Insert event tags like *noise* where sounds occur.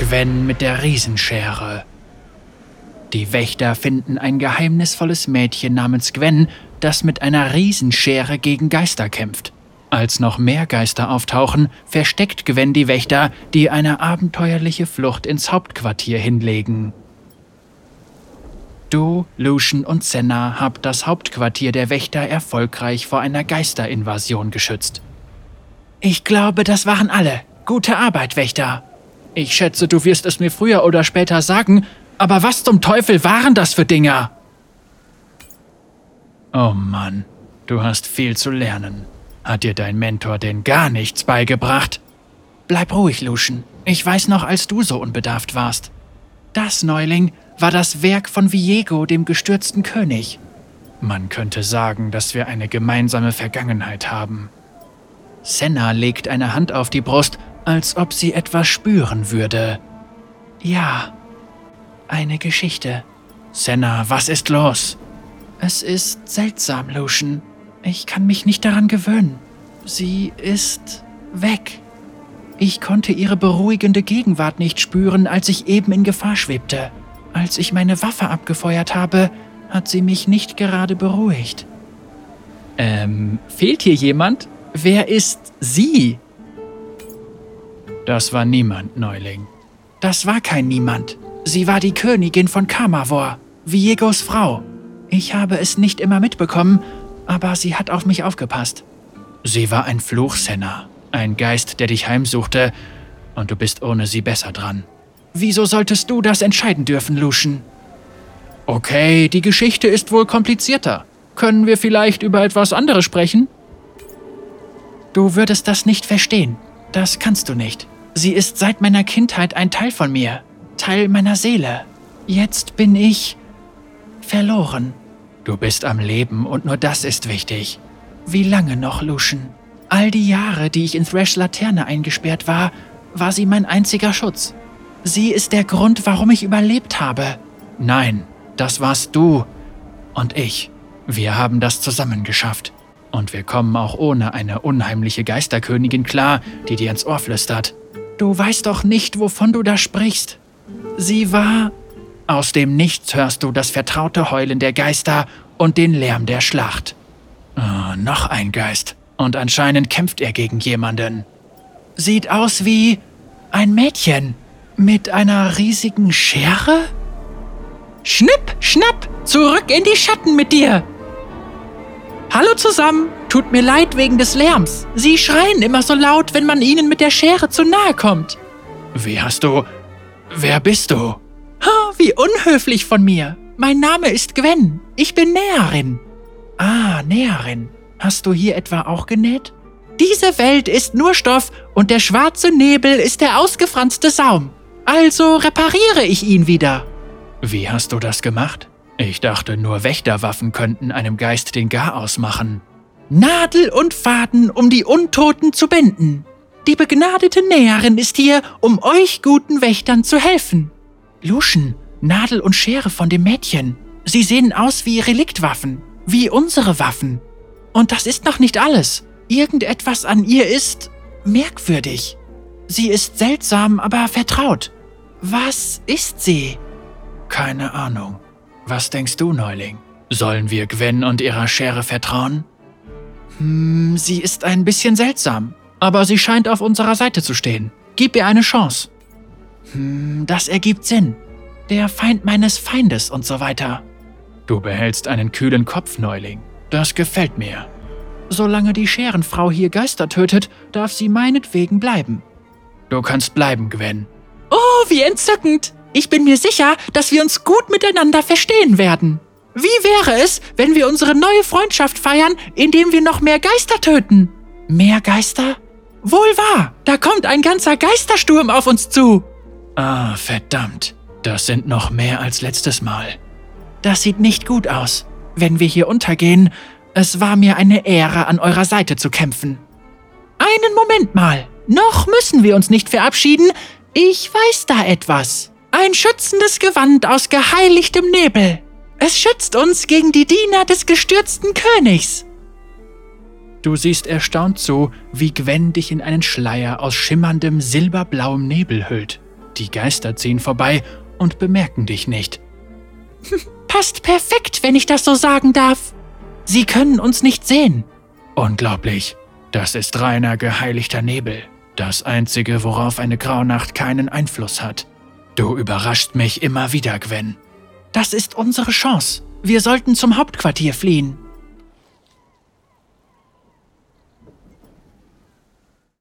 Gwen mit der Riesenschere. Die Wächter finden ein geheimnisvolles Mädchen namens Gwen, das mit einer Riesenschere gegen Geister kämpft. Als noch mehr Geister auftauchen, versteckt Gwen die Wächter, die eine abenteuerliche Flucht ins Hauptquartier hinlegen. Du, Lucian und Senna habt das Hauptquartier der Wächter erfolgreich vor einer Geisterinvasion geschützt. Ich glaube, das waren alle. Gute Arbeit, Wächter. Ich schätze, du wirst es mir früher oder später sagen, aber was zum Teufel waren das für Dinger? Oh Mann, du hast viel zu lernen. Hat dir dein Mentor denn gar nichts beigebracht? Bleib ruhig, Lucian. Ich weiß noch, als du so unbedarft warst. Das, Neuling, war das Werk von Viego, dem gestürzten König. Man könnte sagen, dass wir eine gemeinsame Vergangenheit haben. Senna legt eine Hand auf die Brust, als ob sie etwas spüren würde. Ja, eine Geschichte. Senna, was ist los? Es ist seltsam, Lucian. Ich kann mich nicht daran gewöhnen. Sie ist weg. Ich konnte ihre beruhigende Gegenwart nicht spüren, als ich eben in Gefahr schwebte. Als ich meine Waffe abgefeuert habe, hat sie mich nicht gerade beruhigt. Ähm, fehlt hier jemand? Wer ist sie? Das war niemand, Neuling. Das war kein Niemand. Sie war die Königin von Kamavor, Viegos Frau. Ich habe es nicht immer mitbekommen, aber sie hat auf mich aufgepasst. Sie war ein Fluchsenner, ein Geist, der dich heimsuchte, und du bist ohne sie besser dran. Wieso solltest du das entscheiden dürfen, Lucian? Okay, die Geschichte ist wohl komplizierter. Können wir vielleicht über etwas anderes sprechen? Du würdest das nicht verstehen. Das kannst du nicht. Sie ist seit meiner Kindheit ein Teil von mir, Teil meiner Seele. Jetzt bin ich verloren. Du bist am Leben und nur das ist wichtig. Wie lange noch, Lucian? All die Jahre, die ich in Thrash Laterne eingesperrt war, war sie mein einziger Schutz. Sie ist der Grund, warum ich überlebt habe. Nein, das warst du und ich. Wir haben das zusammen geschafft. Und wir kommen auch ohne eine unheimliche Geisterkönigin klar, die dir ins Ohr flüstert. Du weißt doch nicht, wovon du da sprichst. Sie war... Aus dem Nichts hörst du das vertraute Heulen der Geister und den Lärm der Schlacht. Oh, noch ein Geist. Und anscheinend kämpft er gegen jemanden. Sieht aus wie ein Mädchen mit einer riesigen Schere? Schnipp, schnapp, zurück in die Schatten mit dir! Hallo zusammen! Tut mir leid wegen des Lärms. Sie schreien immer so laut, wenn man ihnen mit der Schere zu nahe kommt. Wie hast du. Wer bist du? Oh, wie unhöflich von mir. Mein Name ist Gwen. Ich bin Näherin. Ah, Näherin. Hast du hier etwa auch genäht? Diese Welt ist nur Stoff und der schwarze Nebel ist der ausgefranste Saum. Also repariere ich ihn wieder. Wie hast du das gemacht? Ich dachte, nur Wächterwaffen könnten einem Geist den Garaus machen. Nadel und Faden, um die Untoten zu binden. Die begnadete Näherin ist hier, um euch guten Wächtern zu helfen. Luschen, Nadel und Schere von dem Mädchen. Sie sehen aus wie Reliktwaffen, wie unsere Waffen. Und das ist noch nicht alles. Irgendetwas an ihr ist merkwürdig. Sie ist seltsam, aber vertraut. Was ist sie? Keine Ahnung. Was denkst du, Neuling? Sollen wir Gwen und ihrer Schere vertrauen? Hm, sie ist ein bisschen seltsam, aber sie scheint auf unserer Seite zu stehen. Gib ihr eine Chance. Hm, das ergibt Sinn. Der Feind meines Feindes und so weiter. Du behältst einen kühlen Kopf, Neuling. Das gefällt mir. Solange die Scherenfrau hier Geister tötet, darf sie meinetwegen bleiben. Du kannst bleiben, Gwen. Oh, wie entzückend! Ich bin mir sicher, dass wir uns gut miteinander verstehen werden. Wie wäre es, wenn wir unsere neue Freundschaft feiern, indem wir noch mehr Geister töten? Mehr Geister? Wohl wahr, da kommt ein ganzer Geistersturm auf uns zu. Ah, verdammt. Das sind noch mehr als letztes Mal. Das sieht nicht gut aus. Wenn wir hier untergehen, es war mir eine Ehre, an eurer Seite zu kämpfen. Einen Moment mal. Noch müssen wir uns nicht verabschieden. Ich weiß da etwas. Ein schützendes Gewand aus geheiligtem Nebel. Es schützt uns gegen die Diener des gestürzten Königs. Du siehst erstaunt zu, wie Gwen dich in einen Schleier aus schimmerndem silberblauem Nebel hüllt. Die Geister ziehen vorbei und bemerken dich nicht. *laughs* Passt perfekt, wenn ich das so sagen darf. Sie können uns nicht sehen. Unglaublich. Das ist reiner geheiligter Nebel. Das einzige, worauf eine Graunacht keinen Einfluss hat. Du überraschst mich immer wieder, Gwen. Das ist unsere Chance. Wir sollten zum Hauptquartier fliehen.